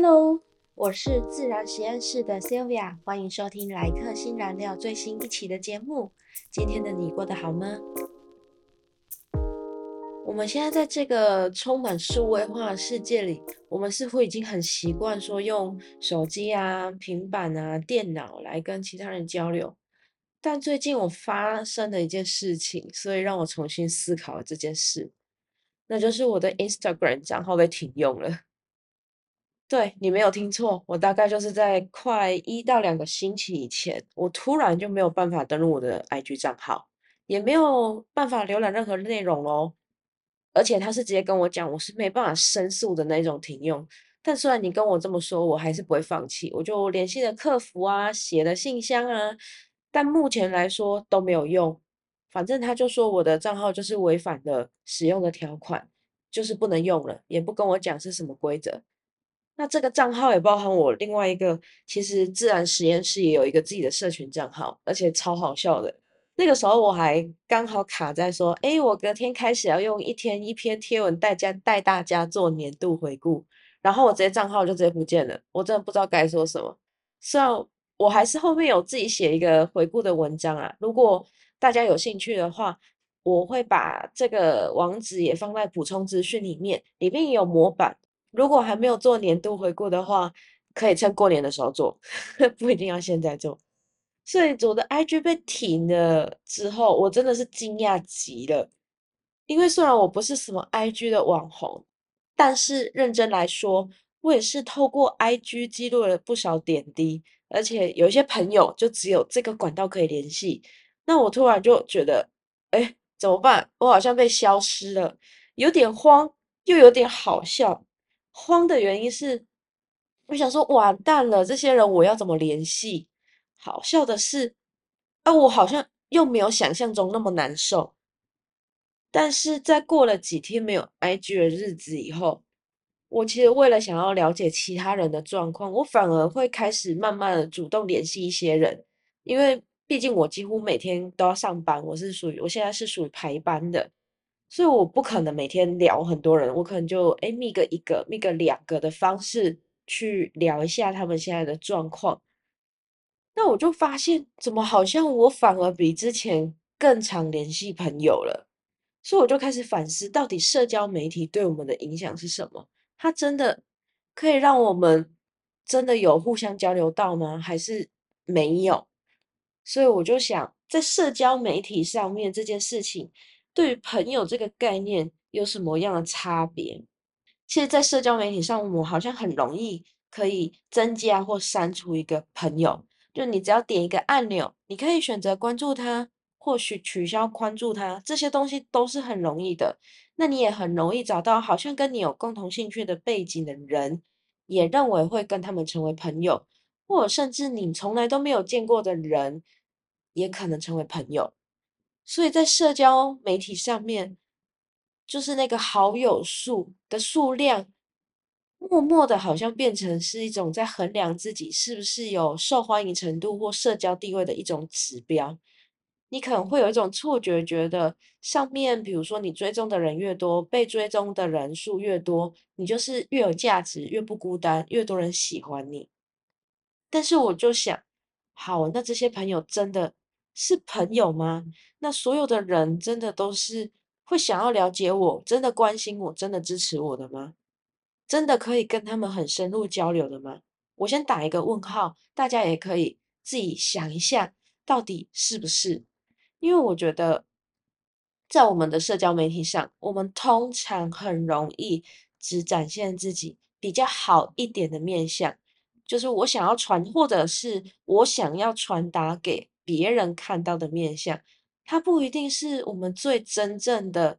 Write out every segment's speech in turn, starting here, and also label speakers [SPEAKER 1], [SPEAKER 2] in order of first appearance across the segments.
[SPEAKER 1] Hello，我是自然实验室的 Sylvia，欢迎收听莱克新燃料最新一期的节目。今天的你过得好吗？我们现在在这个充满数位化的世界里，我们似乎已经很习惯说用手机啊、平板啊、电脑来跟其他人交流。但最近我发生了一件事情，所以让我重新思考了这件事，那就是我的 Instagram 账号被停用了。对你没有听错，我大概就是在快一到两个星期以前，我突然就没有办法登录我的 IG 账号，也没有办法浏览任何内容喽。而且他是直接跟我讲，我是没办法申诉的那种停用。但虽然你跟我这么说，我还是不会放弃，我就联系了客服啊，写了信箱啊，但目前来说都没有用。反正他就说我的账号就是违反了使用的条款，就是不能用了，也不跟我讲是什么规则。那这个账号也包含我另外一个，其实自然实验室也有一个自己的社群账号，而且超好笑的。那个时候我还刚好卡在说，哎，我隔天开始要用一天一篇贴文带家带大家做年度回顾，然后我直接账号就直接不见了，我真的不知道该说什么。虽然我还是后面有自己写一个回顾的文章啊，如果大家有兴趣的话，我会把这个网址也放在补充资讯里面，里面也有模板。如果还没有做年度回顾的话，可以趁过年的时候做，不一定要现在做。所以我的 IG 被停了之后，我真的是惊讶极了。因为虽然我不是什么 IG 的网红，但是认真来说，我也是透过 IG 记录了不少点滴，而且有一些朋友就只有这个管道可以联系。那我突然就觉得，哎，怎么办？我好像被消失了，有点慌，又有点好笑。慌的原因是，我想说完蛋了，这些人我要怎么联系？好笑的是，啊，我好像又没有想象中那么难受。但是在过了几天没有 IG 的日子以后，我其实为了想要了解其他人的状况，我反而会开始慢慢的主动联系一些人，因为毕竟我几乎每天都要上班，我是属于我现在是属于排班的。所以我不可能每天聊很多人，我可能就诶密个一个、密个两个的方式去聊一下他们现在的状况。那我就发现，怎么好像我反而比之前更常联系朋友了？所以我就开始反思，到底社交媒体对我们的影响是什么？它真的可以让我们真的有互相交流到吗？还是没有？所以我就想，在社交媒体上面这件事情。对于朋友这个概念有什么样的差别？其实，在社交媒体上，我们好像很容易可以增加或删除一个朋友。就你只要点一个按钮，你可以选择关注他，或许取消关注他，这些东西都是很容易的。那你也很容易找到好像跟你有共同兴趣的背景的人，也认为会跟他们成为朋友，或者甚至你从来都没有见过的人，也可能成为朋友。所以在社交媒体上面，就是那个好友数的数量，默默的好像变成是一种在衡量自己是不是有受欢迎程度或社交地位的一种指标。你可能会有一种错觉，觉得上面比如说你追踪的人越多，被追踪的人数越多，你就是越有价值，越不孤单，越多人喜欢你。但是我就想，好，那这些朋友真的？是朋友吗？那所有的人真的都是会想要了解我，真的关心我，真的支持我的吗？真的可以跟他们很深入交流的吗？我先打一个问号，大家也可以自己想一下，到底是不是？因为我觉得，在我们的社交媒体上，我们通常很容易只展现自己比较好一点的面相，就是我想要传，或者是我想要传达给。别人看到的面相，它不一定是我们最真正的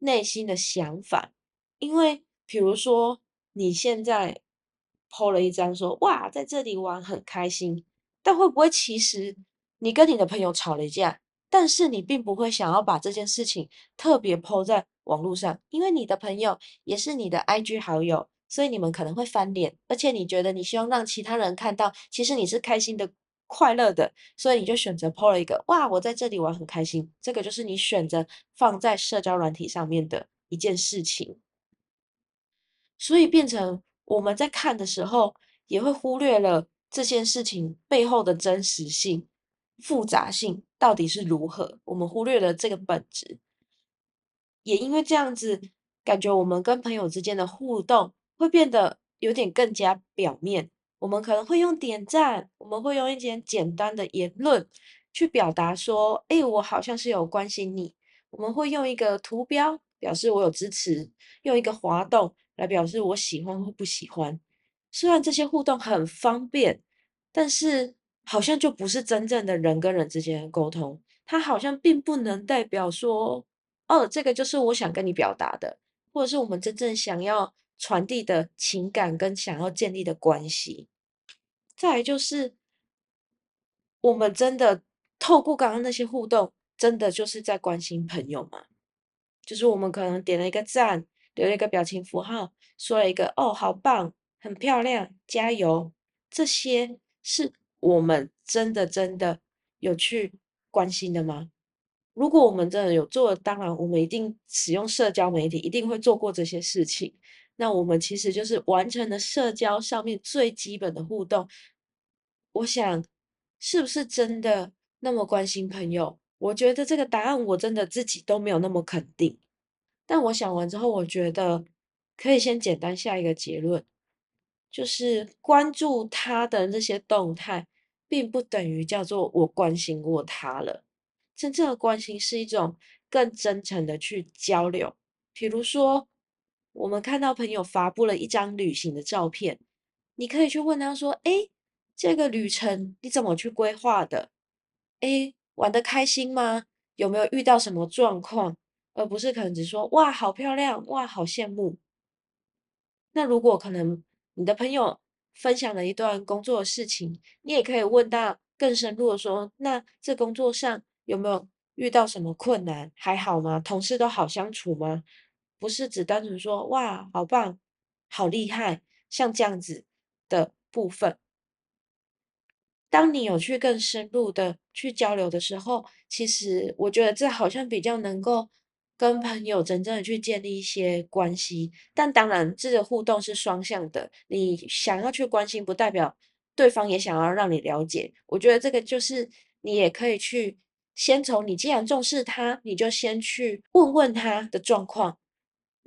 [SPEAKER 1] 内心的想法。因为，比如说，你现在 PO 了一张说：“哇，在这里玩很开心。”但会不会其实你跟你的朋友吵了一架，但是你并不会想要把这件事情特别 PO 在网络上，因为你的朋友也是你的 IG 好友，所以你们可能会翻脸，而且你觉得你希望让其他人看到，其实你是开心的。快乐的，所以你就选择 po 了一个哇，我在这里玩很开心。这个就是你选择放在社交软体上面的一件事情，所以变成我们在看的时候，也会忽略了这件事情背后的真实性、复杂性到底是如何，我们忽略了这个本质。也因为这样子，感觉我们跟朋友之间的互动会变得有点更加表面。我们可能会用点赞，我们会用一些简单的言论去表达说：“哎，我好像是有关心你。”我们会用一个图标表示我有支持，用一个滑动来表示我喜欢或不喜欢。虽然这些互动很方便，但是好像就不是真正的人跟人之间的沟通。它好像并不能代表说。哦，这个就是我想跟你表达的，或者是我们真正想要传递的情感跟想要建立的关系。再来就是，我们真的透过刚刚那些互动，真的就是在关心朋友吗？就是我们可能点了一个赞，留了一个表情符号，说了一个“哦，好棒，很漂亮，加油”，这些是我们真的真的有去关心的吗？如果我们真的有做，当然我们一定使用社交媒体，一定会做过这些事情。那我们其实就是完成了社交上面最基本的互动。我想，是不是真的那么关心朋友？我觉得这个答案我真的自己都没有那么肯定。但我想完之后，我觉得可以先简单下一个结论，就是关注他的那些动态，并不等于叫做我关心过他了。真正的关心是一种更真诚的去交流。比如说，我们看到朋友发布了一张旅行的照片，你可以去问他说：“哎，这个旅程你怎么去规划的？哎，玩得开心吗？有没有遇到什么状况？而不是可能只说哇，好漂亮，哇，好羡慕。那如果可能，你的朋友分享了一段工作的事情，你也可以问到更深入的说：那这工作上。有没有遇到什么困难？还好吗？同事都好相处吗？不是只单纯说哇，好棒，好厉害，像这样子的部分。当你有去更深入的去交流的时候，其实我觉得这好像比较能够跟朋友真正的去建立一些关系。但当然，这个互动是双向的，你想要去关心，不代表对方也想要让你了解。我觉得这个就是你也可以去。先从你既然重视他，你就先去问问他的状况。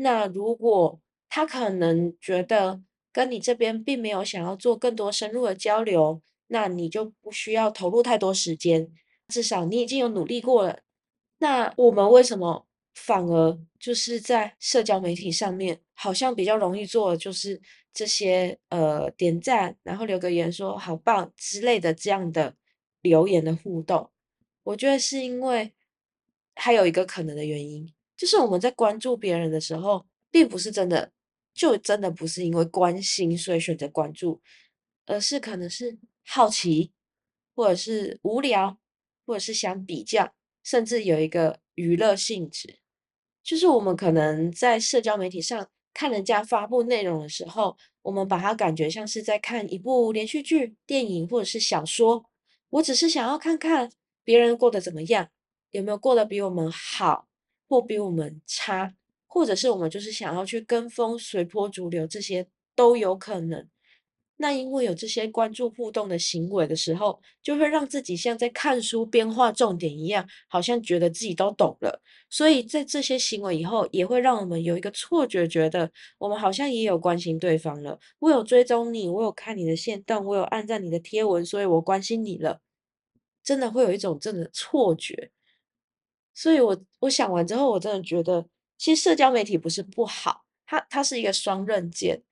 [SPEAKER 1] 那如果他可能觉得跟你这边并没有想要做更多深入的交流，那你就不需要投入太多时间。至少你已经有努力过了。那我们为什么反而就是在社交媒体上面，好像比较容易做，就是这些呃点赞，然后留个言说好棒之类的这样的留言的互动？我觉得是因为还有一个可能的原因，就是我们在关注别人的时候，并不是真的，就真的不是因为关心所以选择关注，而是可能是好奇，或者是无聊，或者是想比较，甚至有一个娱乐性质。就是我们可能在社交媒体上看人家发布内容的时候，我们把它感觉像是在看一部连续剧、电影或者是小说。我只是想要看看。别人过得怎么样？有没有过得比我们好，或比我们差？或者是我们就是想要去跟风、随波逐流，这些都有可能。那因为有这些关注互动的行为的时候，就会让自己像在看书边画重点一样，好像觉得自己都懂了。所以在这些行为以后，也会让我们有一个错觉，觉得我们好像也有关心对方了。我有追踪你，我有看你的线动，我有按赞你的贴文，所以我关心你了。真的会有一种真的错觉，所以我我想完之后，我真的觉得，其实社交媒体不是不好，它它是一个双刃剑。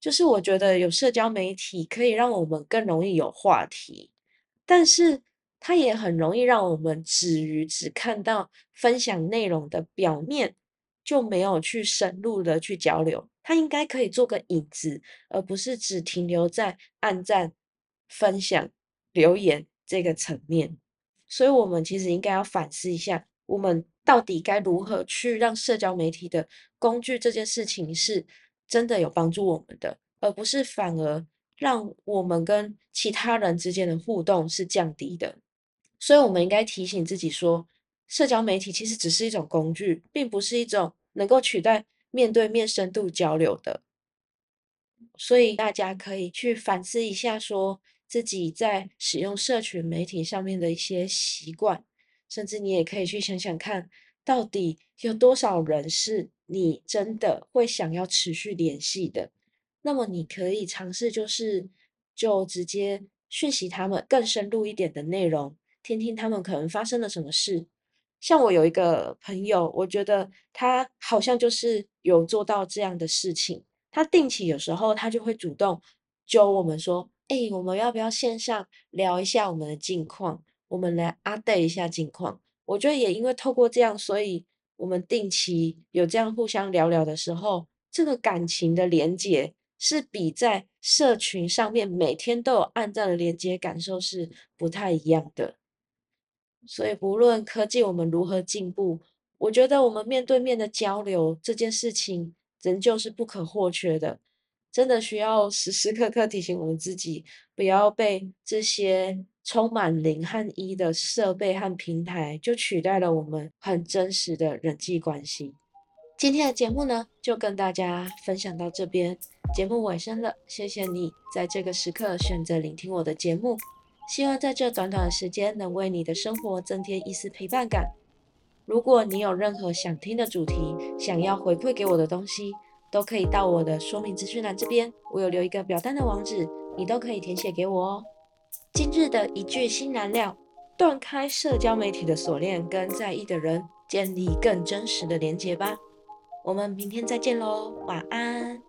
[SPEAKER 1] 就是我觉得有社交媒体可以让我们更容易有话题，但是它也很容易让我们止于只看到分享内容的表面，就没有去深入的去交流。它应该可以做个引子，而不是只停留在按赞、分享、留言。这个层面，所以我们其实应该要反思一下，我们到底该如何去让社交媒体的工具这件事情是真的有帮助我们的，而不是反而让我们跟其他人之间的互动是降低的。所以，我们应该提醒自己说，社交媒体其实只是一种工具，并不是一种能够取代面对面深度交流的。所以大家可以去反思一下，说自己在使用社群媒体上面的一些习惯，甚至你也可以去想想看，到底有多少人是你真的会想要持续联系的。那么你可以尝试，就是就直接讯息他们更深入一点的内容，听听他们可能发生了什么事。像我有一个朋友，我觉得他好像就是有做到这样的事情。他定期有时候他就会主动揪我们说：“哎，我们要不要线上聊一下我们的近况？我们来 update 一下近况。”我觉得也因为透过这样，所以我们定期有这样互相聊聊的时候，这个感情的连接是比在社群上面每天都有暗赞的连接感受是不太一样的。所以，不论科技我们如何进步，我觉得我们面对面的交流这件事情仍旧是不可或缺的。真的需要时时刻刻提醒我们自己，不要被这些充满零和一的设备和平台就取代了我们很真实的人际关系。今天的节目呢，就跟大家分享到这边，节目尾声了，谢谢你在这个时刻选择聆听我的节目。希望在这短短的时间能为你的生活增添一丝陪伴感。如果你有任何想听的主题，想要回馈给我的东西，都可以到我的说明资讯栏这边，我有留一个表单的网址，你都可以填写给我哦。今日的一句新燃料：断开社交媒体的锁链，跟在意的人建立更真实的连接吧。我们明天再见喽，晚安。